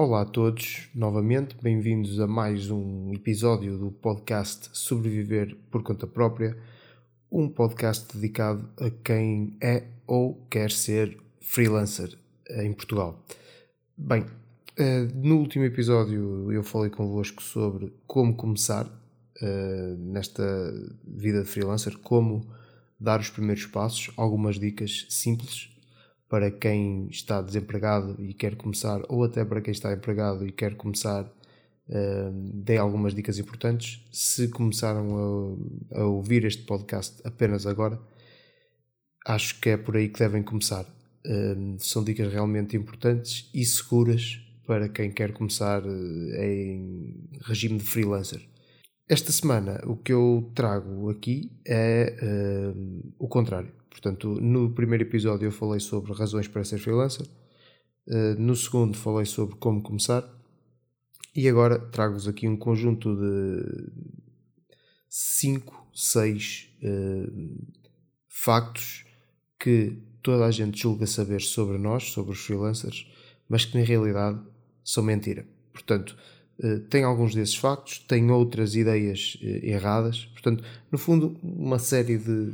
Olá a todos, novamente, bem-vindos a mais um episódio do podcast Sobreviver por Conta Própria, um podcast dedicado a quem é ou quer ser freelancer em Portugal. Bem, eh, no último episódio eu falei convosco sobre como começar eh, nesta vida de freelancer, como dar os primeiros passos, algumas dicas simples para quem está desempregado e quer começar, ou até para quem está empregado e quer começar, uh, dei algumas dicas importantes. Se começaram a, a, ouvir este podcast apenas agora, acho que é por aí que devem começar. Uh, são dicas realmente importantes e seguras para quem quer começar uh, em regime de freelancer. Esta semana o que eu trago aqui é o contrário Portanto, no primeiro episódio eu falei sobre razões para ser freelancer, eh, no segundo falei sobre como começar e agora trago-vos aqui um conjunto de 5, 6 uh, factos que toda a gente julga saber sobre nós, sobre os freelancers, mas que na realidade são mentira. Portanto, uh, tem alguns desses factos, tem outras ideias erradas. Portanto, no fundo, uma série de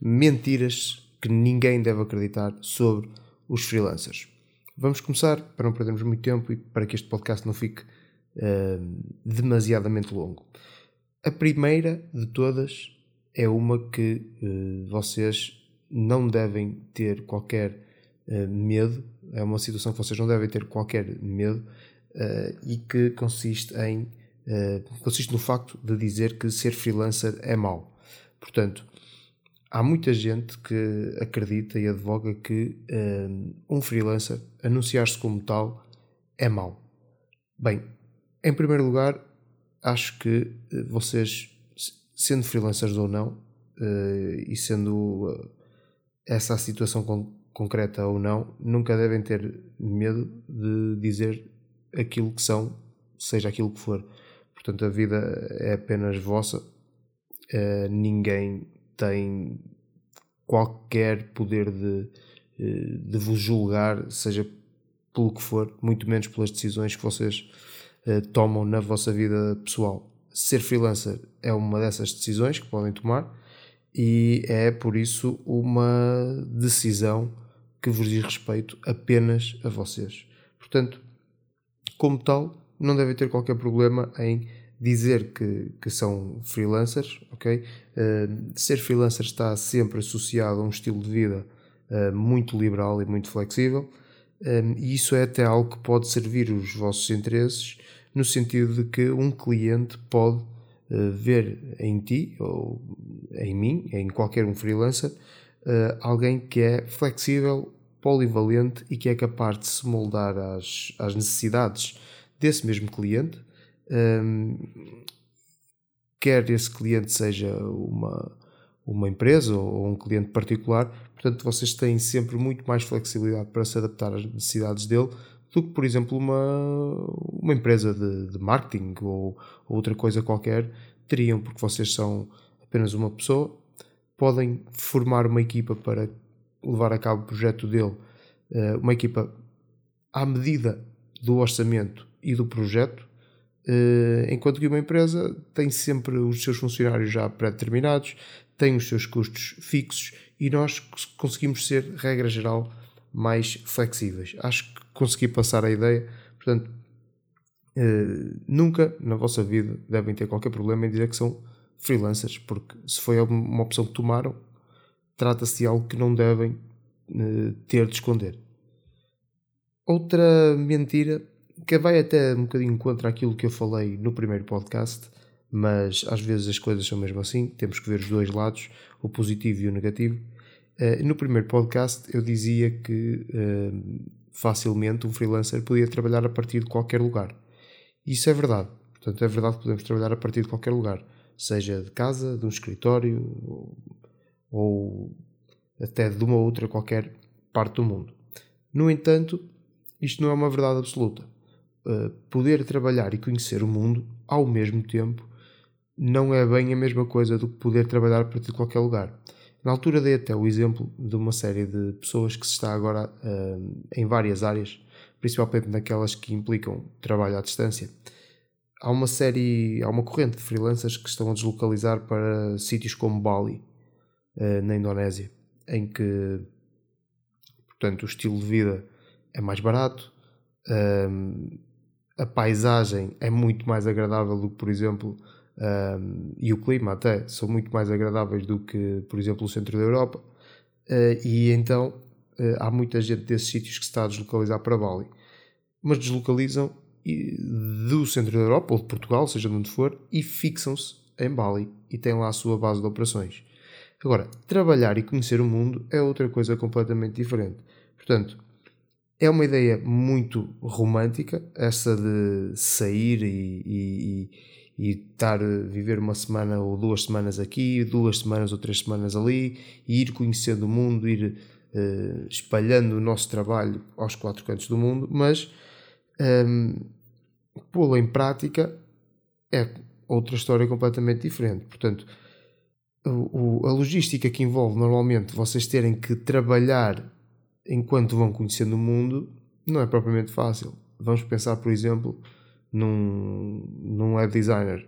mentiras que ninguém deve acreditar sobre os freelancers. Vamos começar, para não perdermos muito tempo e para que este podcast não fique uh, demasiadamente longo. A primeira de todas é uma que uh, vocês não devem ter qualquer uh, medo, é uma situação que vocês não devem ter qualquer medo e que consiste em consiste no facto de dizer que ser freelancer é mau. Portanto, há muita gente que acredita e advoga que um, um freelancer anunciar-se como tal é mau. Bem, em primeiro lugar, acho que eh, vocês, sendo freelancers ou não, uh, e sendo essa a situação con concreta ou não, nunca devem ter medo de dizer aquilo que são, seja aquilo que for. Portanto, a vida é apenas vossa, ninguém tem qualquer poder de, eh, de vos julgar, seja pelo que for, muito menos pelas decisões que vocês uh, tomam na vossa vida pessoal. Ser freelancer é uma dessas decisões que podem tomar e é por isso uma decisão que vos diz respeito apenas a vocês. Portanto, como tal, não devem ter qualquer problema em dizer que, que são freelancers, ok? Uh, ser freelancer está sempre associado a um estilo de vida uh, muito liberal e muito flexível, um, eh, e isso é até algo que pode servir os vossos interesses, no sentido de que um cliente pode uh, ver em ti, ou em mim, em qualquer um freelancer, alguém que é flexível, polivalente e que é capaz de se moldar às, às necessidades desse mesmo cliente um, quer esse cliente seja uma, uma empresa ou um cliente particular, portanto vocês têm sempre muito mais flexibilidade para se adaptar às necessidades dele do que, por exemplo, uma, uma empresa de, de marketing ou, ou outra coisa qualquer. Teriam, porque vocês são apenas uma pessoa, podem formar uma equipa para levar a cabo o projeto dele, eh, uma equipa à medida do orçamento e do projeto, enquanto que uma empresa tem sempre os seus funcionários já pré-determinados, tem os seus custos fixos e nós conseguimos ser, regra geral, mais flexíveis. Acho que consegui passar a ideia. Portanto, uh, nunca na vossa vida devem ter qualquer problema em dizer que são freelancers, porque se foi uma opção que tomaram, trata-se de algo que não devem uh, ter de esconder. Outra mentira que vai até um bocadinho contra aquilo que eu falei no primeiro podcast, mas às vezes as coisas são mesmo assim, temos que ver os dois lados, o positivo e o negativo. Uh, no primeiro podcast eu dizia que uh, facilmente um freelancer podia trabalhar a partir de qualquer lugar. Isso é verdade. Portanto, é verdade que podemos trabalhar a partir de qualquer lugar, seja de casa, de um escritório ou até de uma outra qualquer parte do mundo. No entanto, isto não é uma verdade absoluta. Eh, poder trabalhar e conhecer o mundo ao mesmo tempo não é bem a mesma coisa do que poder trabalhar a partir de qualquer lugar. Na altura dei até o exemplo de uma série de pessoas que se está agora uh, em várias áreas, principalmente naquelas que implicam trabalho à distância. Há uma série, há uma corrente de freelancers que estão a deslocalizar para sítios como Bali, uh, na Indonésia, em que, portanto, o estilo de vida é mais barato, a paisagem é muito mais agradável do que, por exemplo, um, e o clima até são muito mais agradáveis do que, por exemplo, o centro da Europa. Uh, e então uh, há muita gente desses sítios que se está a deslocalizar para Bali, mas deslocalizam do centro da Europa ou de Portugal, seja de onde for, e fixam-se em Bali e têm lá a sua base de operações. Agora, trabalhar e conhecer o mundo é outra coisa completamente diferente. Portanto, é uma ideia muito romântica, essa de sair e, e, e estar a viver uma semana ou duas semanas aqui, duas semanas ou três semanas ali, e ir conhecendo o mundo, ir uh, espalhando o nosso trabalho aos quatro cantos do mundo, mas um, ehm, pô-lo em prática é outra história completamente diferente. Portanto, o, o, a logística que envolve normalmente vocês terem que trabalhar enquanto vão conhecendo o mundo, não é propriamente fácil. Vamos pensar, por exemplo, num, num web designer.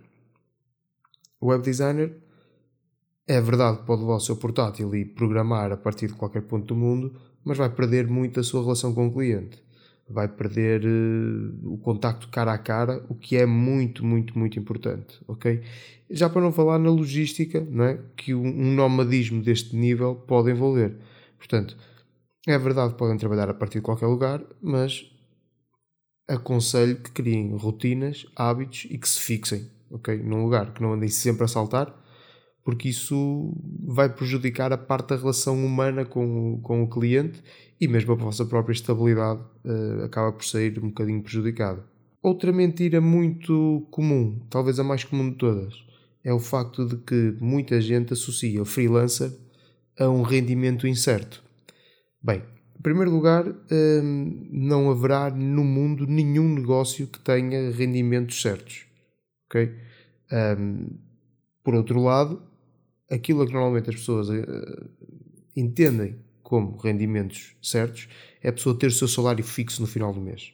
O web designer é verdade que pode levar o seu portátil e programar a partir de qualquer ponto do mundo, mas vai perder muito a sua relação com o cliente. Vai perder uh, o contacto cara a cara, o que é muito, muito, muito importante, ok? Já para não falar na logística, não é? que um nomadismo deste nível pode envolver. Portanto, é verdade podem trabalhar a partir de qualquer lugar, mas aconselho que criem rotinas, hábitos e que se fixem, ok? Num lugar, que não andem sempre a saltar, porque isso vai prejudicar a parte da relação humana com o, com o cliente e mesmo a vossa própria estabilidade uh, acaba por sair um bocadinho prejudicada. Outra mentira muito comum, talvez a mais comum de todas, é o facto de que muita gente associa o freelancer a um rendimento incerto. Bem, em primeiro lugar, hum, não haverá no mundo nenhum negócio que tenha rendimentos certos. Ok? Um, por outro lado, aquilo que normalmente as pessoas uh, entendem como rendimentos certos é a pessoa ter o seu salário fixo no final do mês.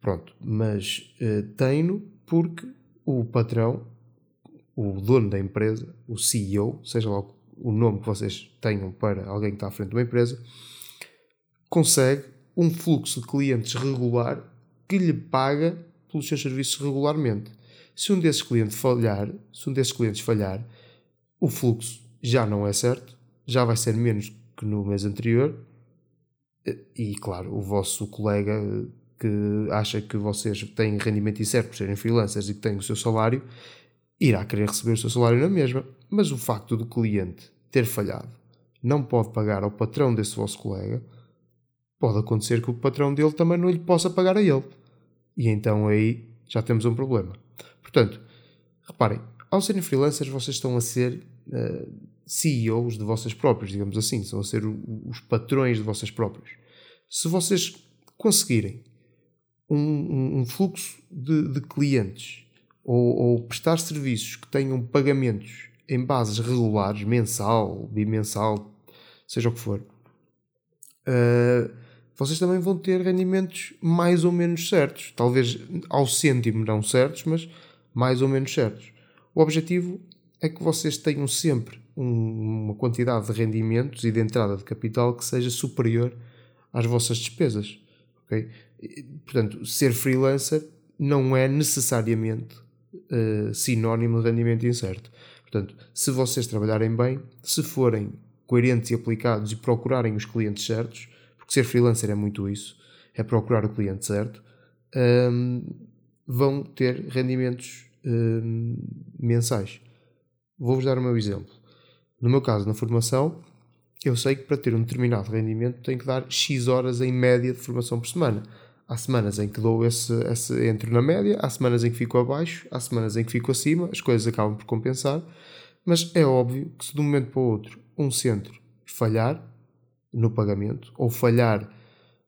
Pronto, mas uh, tem-no porque o patrão, o dono da empresa, o CEO, seja lá o nome que vocês tenham para alguém que está à frente de uma empresa, consegue um fluxo de clientes regular que lhe paga pelos seus serviços regularmente. Se um desses clientes falhar, se um desses clientes falhar, o fluxo já não é certo, já vai ser menos que no mês anterior. E claro, o vosso colega que acha que vocês têm rendimento incerto por serem freelancers e que têm o seu salário, irá querer receber o seu salário na mesma. Mas o facto do cliente ter falhado não pode pagar ao patrão desse vosso colega pode acontecer que o patrão dele também não lhe possa pagar a ele. E então aí já temos um problema. Portanto, reparem, ao serem freelancers, vocês estão a ser uh, eh, CEOs de vossas próprias, digamos assim, estão a ser os patrões de vossas próprias. Se vocês conseguirem um, um, um fluxo de, de clientes ou, ou, prestar serviços que tenham pagamentos em bases regulares, mensal, bimensal, seja o que for, uh, vocês também vão ter rendimentos mais ou menos certos. Talvez ao cêntimo não certos, mas mais ou menos certos. O objetivo é que vocês tenham sempre um, uma quantidade de rendimentos e de entrada de capital que seja superior às vossas despesas. Okay? Portanto, ser freelancer não é necessariamente uh, sinónimo de rendimento incerto. Portanto, se vocês trabalharem bem, se forem coerentes e aplicados e procurarem os clientes certos, porque ser freelancer é muito isso, é procurar o cliente certo, um, vão ter rendimentos um, mensais. Vou-vos dar o meu exemplo. No meu caso, na formação, eu sei que para ter um determinado rendimento tenho que dar X horas em média de formação por semana. Há semanas em que dou esse, esse entro na média, há semanas em que fico abaixo, há semanas em que fico acima, as coisas acabam por compensar, mas é óbvio que se de um momento para o outro um centro falhar, no pagamento ou falhar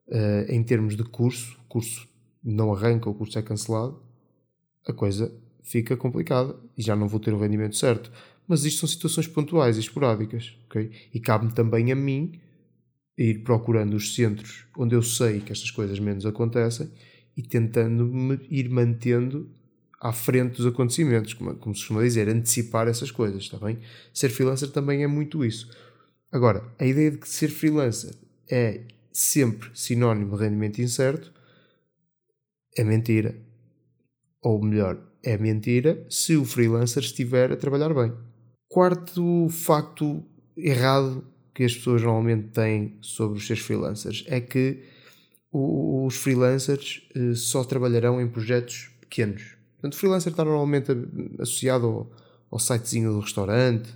uh, em termos de curso, o curso não arranca, o curso é cancelado, a coisa fica complicada e já não vou ter o rendimento certo. Mas isto são situações pontuais e esporádicas, ok? E cabe-me também a mim ir procurando os centros onde eu sei que estas coisas menos acontecem e tentando me ir mantendo à frente dos acontecimentos, como, como se costuma dizer, antecipar essas coisas, está bem? Ser freelancer também é muito isso. Agora, a ideia de que ser freelancer é sempre sinónimo de rendimento incerto é mentira. Ou melhor, é mentira se o freelancer estiver a trabalhar bem. Quarto facto errado que as pessoas normalmente têm sobre os seus freelancers é que os freelancers eh, só trabalharão em projetos pequenos. Portanto, o freelancer está normalmente associado ao, ao sitezinho do restaurante,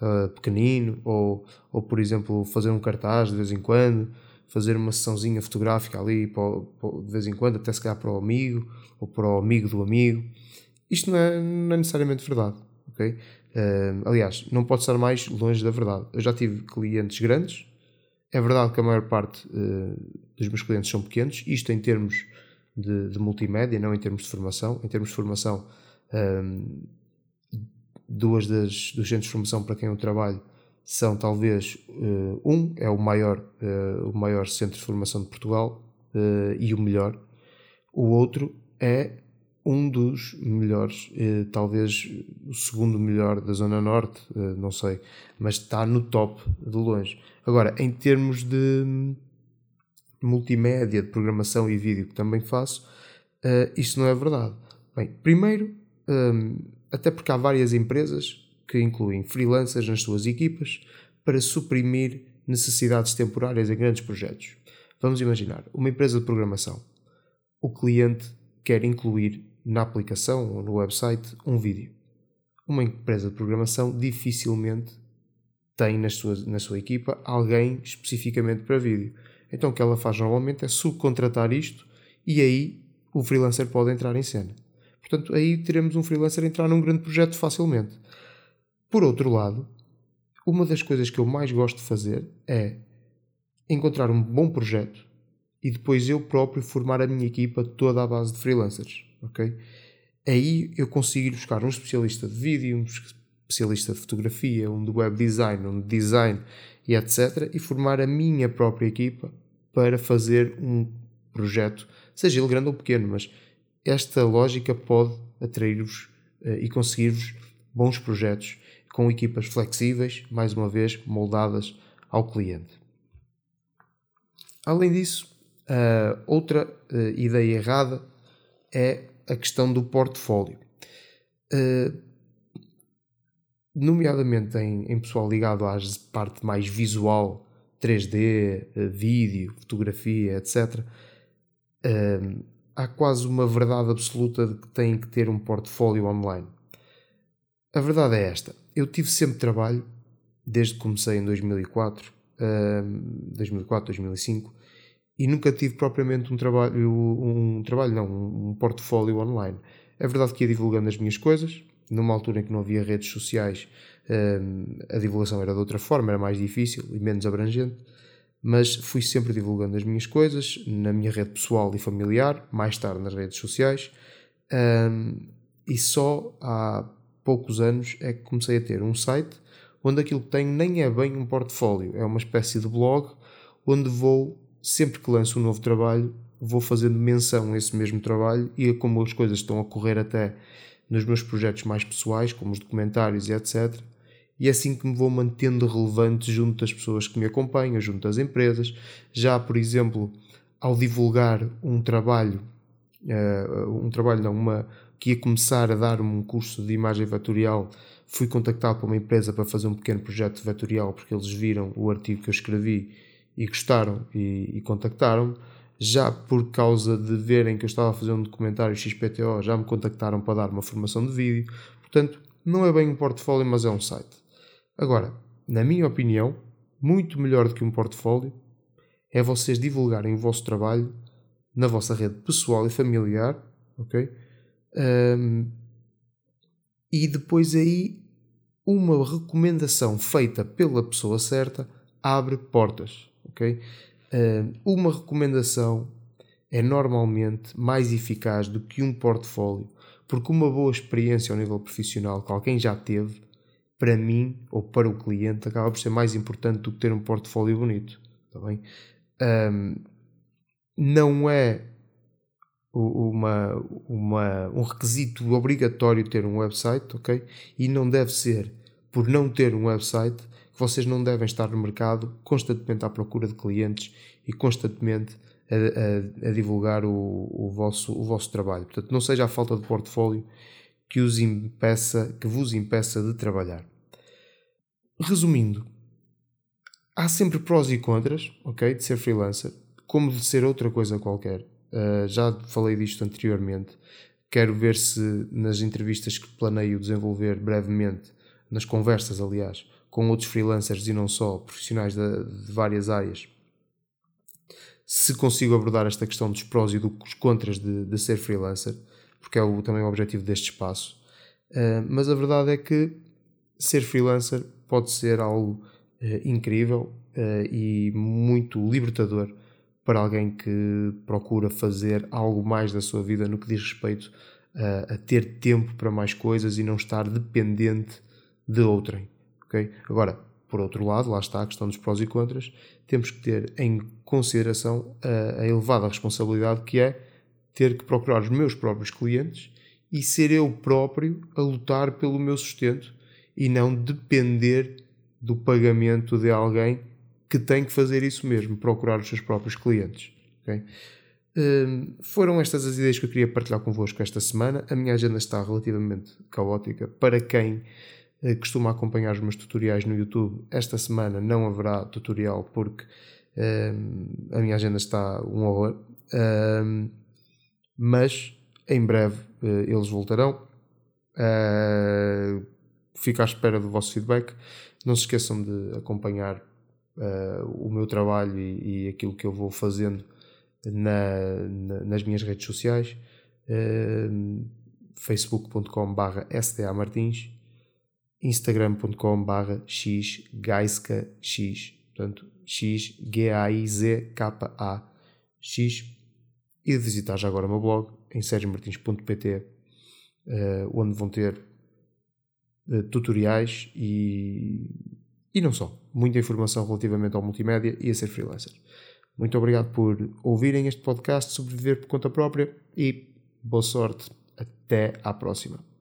uh, pequenino, ou, ou, por exemplo, fazer um cartaz de vez em quando, fazer uma sessãozinha fotográfica ali para, para, de vez em quando, até se calhar para o amigo, ou para o amigo do amigo. Isto não é, não é necessariamente verdade, ok? Uh, aliás, não pode estar mais longe da verdade. Eu já tive clientes grandes, é verdade que a maior parte uh, dos meus clientes são pequenos, isto em termos de, de, multimédia, não em termos de formação. Em termos de formação, um, duas das, dos centros de formação para quem eu trabalho são talvez uh, um é o maior uh, o maior centro de formação de Portugal uh, e o melhor o outro é um dos melhores talvez o segundo melhor da zona norte não sei mas está no top de longe agora em termos de multimédia, de programação e vídeo que também faço, isto não é verdade. Bem, primeiro, um, até porque há várias empresas que incluem freelancers nas suas equipas para suprimir necessidades temporárias em grandes projetos. Vamos imaginar uma empresa de programação. O cliente quer incluir na aplicação ou no website um vídeo. Uma empresa de programação dificilmente tem na sua, na sua equipa alguém especificamente para vídeo. Então o que ela faz normalmente é subcontratar isto e aí o freelancer pode entrar em cena. Portanto, aí teremos um freelancer entrar num grande projeto facilmente. Por outro lado, uma das coisas que eu mais gosto de fazer é encontrar um bom projeto e depois eu próprio formar a minha equipa toda à base de freelancers, ok? Aí eu consigo ir buscar um especialista de vídeo, um especialista de fotografia, um de web design, um de design e etc. e formar a minha própria equipa para fazer um projeto, seja ele grande ou pequeno, mas esta lógica pode atrair-vos uh, e conseguir-vos bons projetos com equipas flexíveis, mais uma vez moldadas ao cliente. Além disso, outra uh, ideia errada é a questão do portfólio. nomeadamente em, pessoal ligado à parte mais visual 3D, eh, vídeo, fotografia, etc., há quase uma verdade absoluta de que têm que ter um portfólio online. A verdade é esta: eu tive sempre trabalho, desde que comecei em 2004, 2004, 2005, e nunca tive propriamente um trabalho, um trabalho não, um portfólio online. É verdade que ia divulgando as minhas coisas, numa altura em que não havia redes sociais, a divulgação era de outra forma, era mais difícil e menos abrangente, mas fui sempre divulgando as minhas coisas na minha rede pessoal e familiar, mais tarde nas redes sociais, e só há poucos anos é que comecei a ter um site onde aquilo que tenho nem é bem um portfólio, é uma espécie de blog onde vou, sempre que lanço um novo trabalho, vou fazendo menção a esse mesmo trabalho e a como as coisas estão a correr até nos meus projetos mais pessoais, como os documentários e etc. E é assim que me vou mantendo relevante junto das pessoas que me acompanham, junto das empresas. Já, por exemplo, ao divulgar um trabalho, uh, um trabalho não, uma, que ia começar a dar-me um curso de imagem vetorial, fui contactado por uma empresa para fazer um pequeno projeto vetorial porque eles viram o artigo que eu escrevi e gostaram e, e contactaram-me já por causa de verem que eu estava a fazer um documentário XPTO, já me contactaram para dar uma formação de vídeo. Portanto, não é bem um portfólio, mas é um site. Agora, na minha opinião, muito melhor do que um portfólio é vocês divulgarem o vosso trabalho na vossa rede pessoal e familiar, ok? Um, e depois aí uma recomendação feita pela pessoa certa abre portas, ok? uma recomendação é normalmente mais eficaz do que um portfólio, porque uma boa experiência ao nível profissional que alguém já teve, para mim ou para o cliente, acaba por ser mais importante do que ter um portfólio bonito. Tá bem? Um, não é uma, uma, um requisito obrigatório ter um website, ok? E não deve ser por não ter um website que vocês não devem estar no mercado constantemente à procura de clientes e constantemente a, a, a divulgar o, o, vosso, o vosso trabalho. Portanto, não seja a falta de portfólio que, os impeça, que vos impeça de trabalhar. Resumindo, há sempre prós e contras, ok, de ser freelancer, como de ser outra coisa qualquer. Uh, já falei disto anteriormente. Quero ver se nas entrevistas que planeio desenvolver brevemente, nas conversas, aliás, com outros freelancers e não só, profissionais de, de várias áreas, se consigo abordar esta questão dos prós e dos contras de, de ser freelancer, porque é o, também o objetivo deste espaço. Uh, mas a verdade é que ser freelancer pode ser algo uh, incrível uh, e muito libertador para alguém que procura fazer algo mais da sua vida no que diz respeito a, a ter tempo para mais coisas e não estar dependente de outrem. Okay? Agora, por outro lado, lá está a questão dos prós e contras, temos que ter em consideração a, a elevada responsabilidade que é ter que procurar os meus próprios clientes e ser eu próprio a lutar pelo meu sustento e não depender do pagamento de alguém que tem que fazer isso mesmo, procurar os seus próprios clientes. Okay? Um, foram estas as ideias que eu queria partilhar convosco esta semana. A minha agenda está relativamente caótica. Para quem uh, costuma acompanhar os meus tutoriais no YouTube, esta semana não haverá tutorial porque um, a minha agenda está um horror. Um, mas em breve uh, eles voltarão. Uh, fico à espera do vosso feedback. Não se esqueçam de acompanhar uh, o meu trabalho e, e, aquilo que eu vou fazendo na, na, nas minhas redes sociais. Uh, facebook.com barra sdamartins instagram.com barra xgaiska x portanto x g a i z k a x e visitar já agora o meu blog em sergiomartins.pt uh, onde vão ter uh, tutoriais e e não só. Muita informação relativamente ao multimédia e a ser freelancer. Muito obrigado por ouvirem este podcast Sobreviver por conta própria e boa sorte. Até à próxima.